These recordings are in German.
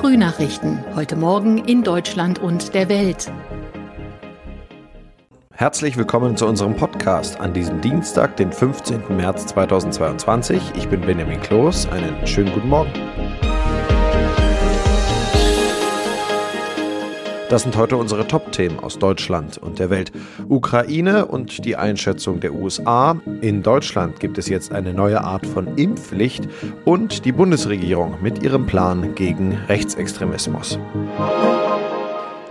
Frühnachrichten. Heute Morgen in Deutschland und der Welt. Herzlich willkommen zu unserem Podcast an diesem Dienstag, den 15. März 2022. Ich bin Benjamin Kloß. Einen schönen guten Morgen. Das sind heute unsere Top-Themen aus Deutschland und der Welt. Ukraine und die Einschätzung der USA. In Deutschland gibt es jetzt eine neue Art von Impfpflicht und die Bundesregierung mit ihrem Plan gegen Rechtsextremismus.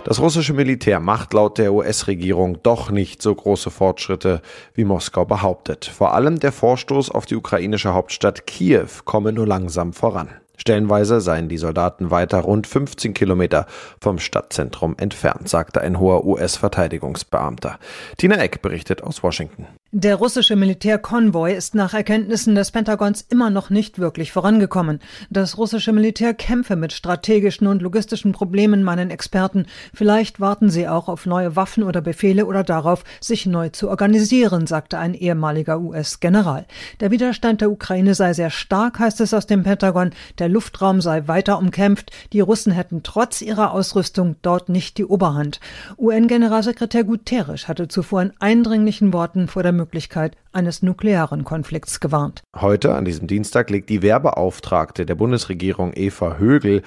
Das russische Militär macht laut der US-Regierung doch nicht so große Fortschritte, wie Moskau behauptet. Vor allem der Vorstoß auf die ukrainische Hauptstadt Kiew komme nur langsam voran. Stellenweise seien die Soldaten weiter rund 15 Kilometer vom Stadtzentrum entfernt, sagte ein hoher US-Verteidigungsbeamter. Tina Eck berichtet aus Washington. Der russische Militärkonvoi ist nach Erkenntnissen des Pentagons immer noch nicht wirklich vorangekommen. Das russische Militär kämpfe mit strategischen und logistischen Problemen, meinen Experten. Vielleicht warten sie auch auf neue Waffen oder Befehle oder darauf, sich neu zu organisieren, sagte ein ehemaliger US-General. Der Widerstand der Ukraine sei sehr stark, heißt es aus dem Pentagon. Der Luftraum sei weiter umkämpft. Die Russen hätten trotz ihrer Ausrüstung dort nicht die Oberhand. UN-Generalsekretär Guterres hatte zuvor in eindringlichen Worten vor der Möglichkeit eines nuklearen Konflikts gewarnt. Heute, an diesem Dienstag, legt die Wehrbeauftragte der Bundesregierung Eva Högel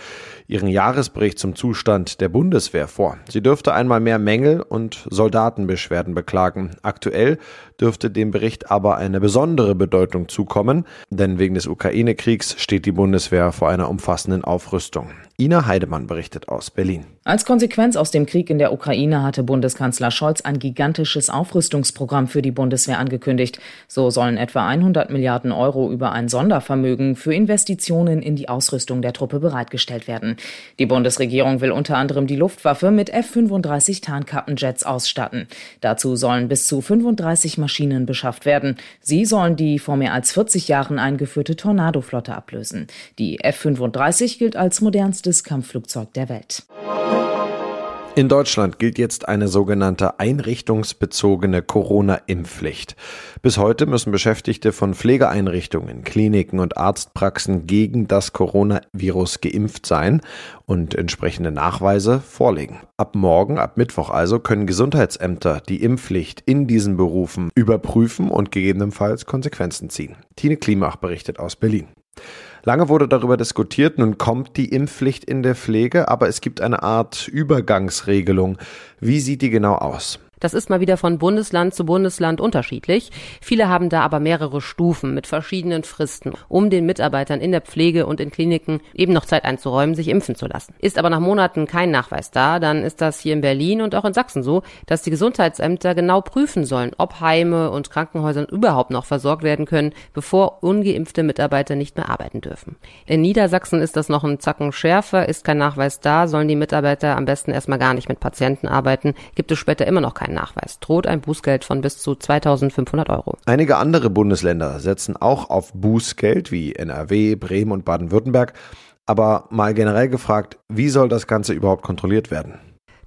ihren Jahresbericht zum Zustand der Bundeswehr vor. Sie dürfte einmal mehr Mängel und Soldatenbeschwerden beklagen. Aktuell dürfte dem Bericht aber eine besondere Bedeutung zukommen, denn wegen des Ukraine-Kriegs steht die Bundeswehr vor einer umfassenden Aufrüstung. Ina Heidemann berichtet aus Berlin. Als Konsequenz aus dem Krieg in der Ukraine hatte Bundeskanzler Scholz ein gigantisches Aufrüstungsprogramm für die Bundeswehr angekündigt. So sollen etwa 100 Milliarden Euro über ein Sondervermögen für Investitionen in die Ausrüstung der Truppe bereitgestellt werden. Die Bundesregierung will unter anderem die Luftwaffe mit F-35 Tarnkappenjets ausstatten. Dazu sollen bis zu 35 Maschinen beschafft werden. Sie sollen die vor mehr als 40 Jahren eingeführte Tornado-Flotte ablösen. Die F-35 gilt als modernstes Kampfflugzeug der Welt. In Deutschland gilt jetzt eine sogenannte einrichtungsbezogene Corona-Impfpflicht. Bis heute müssen Beschäftigte von Pflegeeinrichtungen, Kliniken und Arztpraxen gegen das Coronavirus geimpft sein und entsprechende Nachweise vorlegen. Ab morgen, ab Mittwoch also, können Gesundheitsämter die Impfpflicht in diesen Berufen überprüfen und gegebenenfalls Konsequenzen ziehen. Tine Klimach berichtet aus Berlin. Lange wurde darüber diskutiert, nun kommt die Impfpflicht in der Pflege, aber es gibt eine Art Übergangsregelung. Wie sieht die genau aus? Das ist mal wieder von Bundesland zu Bundesland unterschiedlich. Viele haben da aber mehrere Stufen mit verschiedenen Fristen, um den Mitarbeitern in der Pflege und in Kliniken eben noch Zeit einzuräumen, sich impfen zu lassen. Ist aber nach Monaten kein Nachweis da, dann ist das hier in Berlin und auch in Sachsen so, dass die Gesundheitsämter genau prüfen sollen, ob Heime und Krankenhäuser überhaupt noch versorgt werden können, bevor ungeimpfte Mitarbeiter nicht mehr arbeiten dürfen. In Niedersachsen ist das noch ein Zacken schärfer, ist kein Nachweis da, sollen die Mitarbeiter am besten erstmal gar nicht mit Patienten arbeiten, gibt es später immer noch keinen Nachweis, droht ein Bußgeld von bis zu 2500 Euro. Einige andere Bundesländer setzen auch auf Bußgeld wie NRW, Bremen und Baden-Württemberg. Aber mal generell gefragt, wie soll das Ganze überhaupt kontrolliert werden?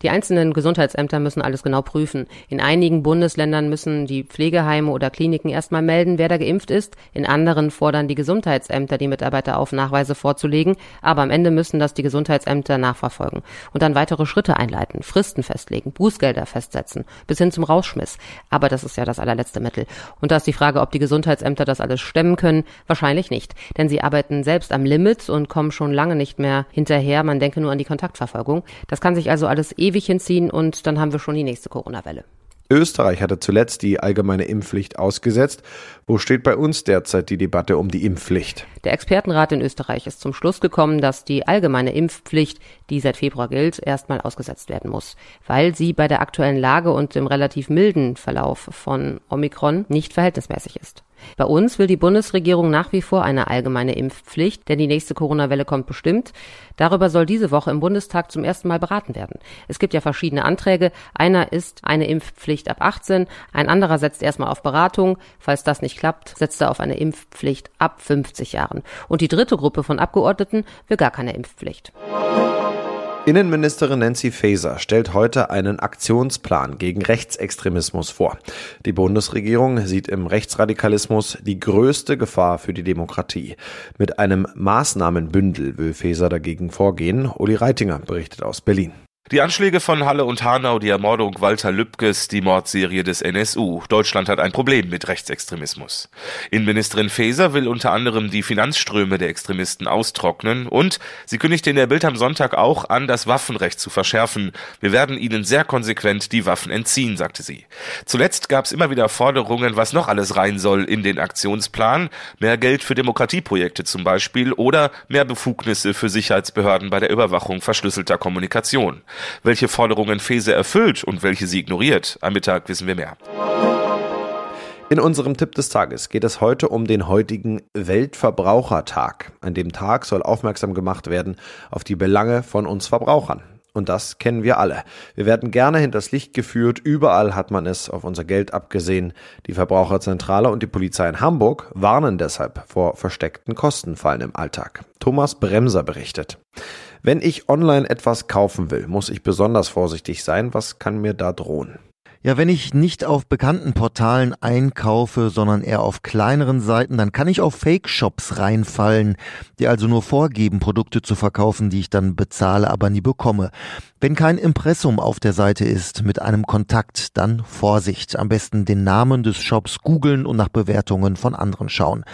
Die einzelnen Gesundheitsämter müssen alles genau prüfen. In einigen Bundesländern müssen die Pflegeheime oder Kliniken erstmal melden, wer da geimpft ist. In anderen fordern die Gesundheitsämter, die Mitarbeiter auf Nachweise vorzulegen. Aber am Ende müssen das die Gesundheitsämter nachverfolgen und dann weitere Schritte einleiten, Fristen festlegen, Bußgelder festsetzen, bis hin zum Rausschmiss. Aber das ist ja das allerletzte Mittel. Und da ist die Frage, ob die Gesundheitsämter das alles stemmen können. Wahrscheinlich nicht. Denn sie arbeiten selbst am Limit und kommen schon lange nicht mehr hinterher. Man denke nur an die Kontaktverfolgung. Das kann sich also alles ewig hinziehen und dann haben wir schon die nächste Corona-Welle. Österreich hatte zuletzt die allgemeine Impfpflicht ausgesetzt. Wo steht bei uns derzeit die Debatte um die Impfpflicht? Der Expertenrat in Österreich ist zum Schluss gekommen, dass die allgemeine Impfpflicht, die seit Februar gilt, erstmal ausgesetzt werden muss, weil sie bei der aktuellen Lage und dem relativ milden Verlauf von Omikron nicht verhältnismäßig ist. Bei uns will die Bundesregierung nach wie vor eine allgemeine Impfpflicht, denn die nächste Corona-Welle kommt bestimmt. Darüber soll diese Woche im Bundestag zum ersten Mal beraten werden. Es gibt ja verschiedene Anträge. Einer ist eine Impfpflicht ab 18, ein anderer setzt erstmal auf Beratung. Falls das nicht klappt, setzt er auf eine Impfpflicht ab 50 Jahren. Und die dritte Gruppe von Abgeordneten will gar keine Impfpflicht. Innenministerin Nancy Faeser stellt heute einen Aktionsplan gegen Rechtsextremismus vor. Die Bundesregierung sieht im Rechtsradikalismus die größte Gefahr für die Demokratie. Mit einem Maßnahmenbündel will Faeser dagegen vorgehen. Uli Reitinger berichtet aus Berlin. Die Anschläge von Halle und Hanau, die Ermordung Walter Lübkes, die Mordserie des NSU. Deutschland hat ein Problem mit Rechtsextremismus. Innenministerin Faeser will unter anderem die Finanzströme der Extremisten austrocknen und sie kündigte in der Bild am Sonntag auch an, das Waffenrecht zu verschärfen. Wir werden ihnen sehr konsequent die Waffen entziehen, sagte sie. Zuletzt gab es immer wieder Forderungen, was noch alles rein soll in den Aktionsplan. Mehr Geld für Demokratieprojekte zum Beispiel oder mehr Befugnisse für Sicherheitsbehörden bei der Überwachung verschlüsselter Kommunikation. Welche Forderungen Fese erfüllt und welche sie ignoriert, am Mittag wissen wir mehr. In unserem Tipp des Tages geht es heute um den heutigen Weltverbrauchertag. An dem Tag soll aufmerksam gemacht werden auf die Belange von uns Verbrauchern. Und das kennen wir alle. Wir werden gerne hinters Licht geführt. Überall hat man es auf unser Geld abgesehen. Die Verbraucherzentrale und die Polizei in Hamburg warnen deshalb vor versteckten Kostenfallen im Alltag. Thomas Bremser berichtet. Wenn ich online etwas kaufen will, muss ich besonders vorsichtig sein. Was kann mir da drohen? Ja, wenn ich nicht auf bekannten Portalen einkaufe, sondern eher auf kleineren Seiten, dann kann ich auf Fake-Shops reinfallen, die also nur vorgeben, Produkte zu verkaufen, die ich dann bezahle, aber nie bekomme. Wenn kein Impressum auf der Seite ist mit einem Kontakt, dann Vorsicht. Am besten den Namen des Shops googeln und nach Bewertungen von anderen schauen.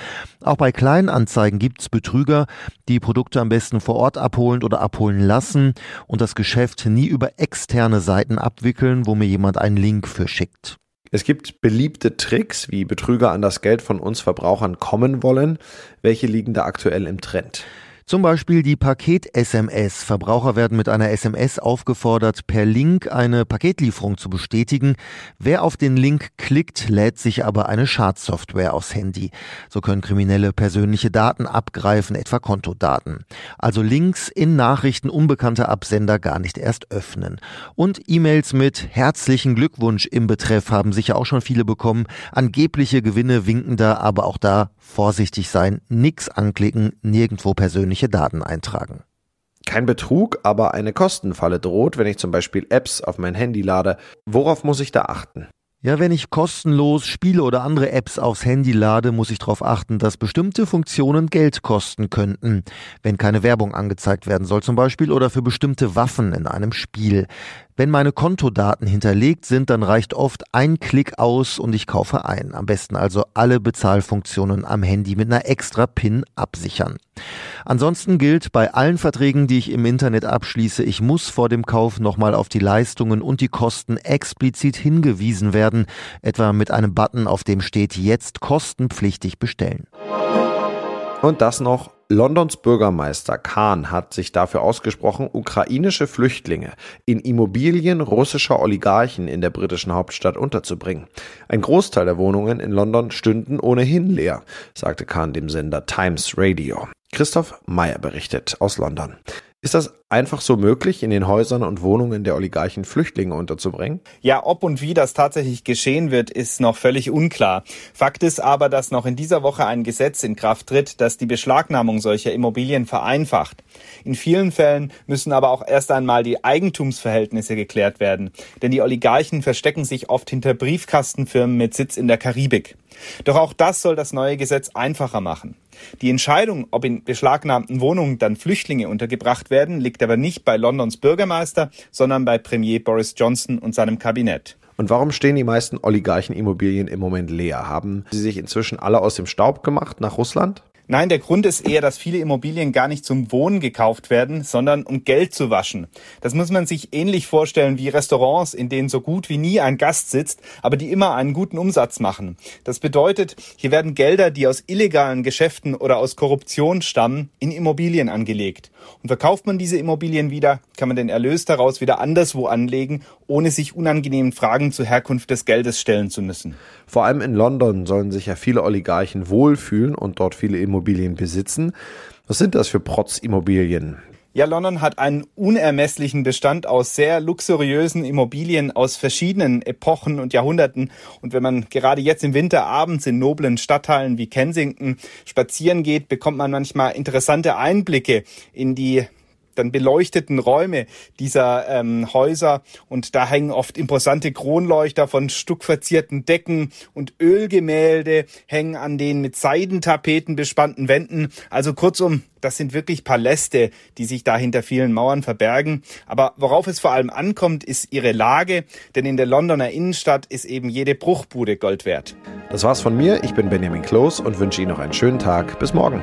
Auch bei Kleinanzeigen gibt's Betrüger, die Produkte am besten vor Ort abholen oder abholen lassen und das Geschäft nie über externe Seiten abwickeln, wo mir jemand einen Link für schickt. Es gibt beliebte Tricks, wie Betrüger an das Geld von uns Verbrauchern kommen wollen. Welche liegen da aktuell im Trend? Zum Beispiel die Paket-SMS. Verbraucher werden mit einer SMS aufgefordert, per Link eine Paketlieferung zu bestätigen. Wer auf den Link klickt, lädt sich aber eine Schadsoftware aufs Handy. So können Kriminelle persönliche Daten abgreifen, etwa Kontodaten. Also Links in Nachrichten unbekannter Absender gar nicht erst öffnen. Und E-Mails mit herzlichen Glückwunsch im Betreff haben sicher auch schon viele bekommen. Angebliche Gewinne winken da, aber auch da vorsichtig sein, nix anklicken, nirgendwo persönliche Daten eintragen. Kein Betrug, aber eine Kostenfalle droht, wenn ich zum Beispiel Apps auf mein Handy lade. Worauf muss ich da achten? Ja, wenn ich kostenlos Spiele oder andere Apps aufs Handy lade, muss ich darauf achten, dass bestimmte Funktionen Geld kosten könnten, wenn keine Werbung angezeigt werden soll zum Beispiel oder für bestimmte Waffen in einem Spiel. Wenn meine Kontodaten hinterlegt sind, dann reicht oft ein Klick aus und ich kaufe ein. Am besten also alle Bezahlfunktionen am Handy mit einer extra PIN absichern. Ansonsten gilt bei allen Verträgen, die ich im Internet abschließe, ich muss vor dem Kauf nochmal auf die Leistungen und die Kosten explizit hingewiesen werden, etwa mit einem Button, auf dem steht jetzt kostenpflichtig bestellen. Und das noch Londons Bürgermeister Kahn hat sich dafür ausgesprochen, ukrainische Flüchtlinge in Immobilien russischer Oligarchen in der britischen Hauptstadt unterzubringen. Ein Großteil der Wohnungen in London stünden ohnehin leer, sagte Kahn dem Sender Times Radio. Christoph Meyer berichtet aus London. Ist das einfach so möglich, in den Häusern und Wohnungen der Oligarchen Flüchtlinge unterzubringen? Ja, ob und wie das tatsächlich geschehen wird, ist noch völlig unklar. Fakt ist aber, dass noch in dieser Woche ein Gesetz in Kraft tritt, das die Beschlagnahmung solcher Immobilien vereinfacht. In vielen Fällen müssen aber auch erst einmal die Eigentumsverhältnisse geklärt werden, denn die Oligarchen verstecken sich oft hinter Briefkastenfirmen mit Sitz in der Karibik. Doch auch das soll das neue Gesetz einfacher machen. Die Entscheidung, ob in beschlagnahmten Wohnungen dann Flüchtlinge untergebracht werden, liegt aber nicht bei Londons Bürgermeister, sondern bei Premier Boris Johnson und seinem Kabinett. Und warum stehen die meisten Oligarchenimmobilien im Moment leer? Haben sie sich inzwischen alle aus dem Staub gemacht nach Russland? Nein, der Grund ist eher, dass viele Immobilien gar nicht zum Wohnen gekauft werden, sondern um Geld zu waschen. Das muss man sich ähnlich vorstellen wie Restaurants, in denen so gut wie nie ein Gast sitzt, aber die immer einen guten Umsatz machen. Das bedeutet, hier werden Gelder, die aus illegalen Geschäften oder aus Korruption stammen, in Immobilien angelegt. Und verkauft man diese Immobilien wieder, kann man den Erlös daraus wieder anderswo anlegen, ohne sich unangenehmen Fragen zur Herkunft des Geldes stellen zu müssen. Vor allem in London sollen sich ja viele Oligarchen wohlfühlen und dort viele Immobilien besitzen. Was sind das für Protz-Immobilien? Ja, London hat einen unermesslichen Bestand aus sehr luxuriösen Immobilien aus verschiedenen Epochen und Jahrhunderten. Und wenn man gerade jetzt im Winter abends in noblen Stadtteilen wie Kensington spazieren geht, bekommt man manchmal interessante Einblicke in die dann beleuchteten Räume dieser ähm, Häuser und da hängen oft imposante Kronleuchter von stuckverzierten Decken und Ölgemälde hängen an den mit Seidentapeten bespannten Wänden. Also kurzum, das sind wirklich Paläste, die sich da hinter vielen Mauern verbergen. Aber worauf es vor allem ankommt, ist ihre Lage, denn in der Londoner Innenstadt ist eben jede Bruchbude Gold wert. Das war's von mir. Ich bin Benjamin Kloß und wünsche Ihnen noch einen schönen Tag. Bis morgen.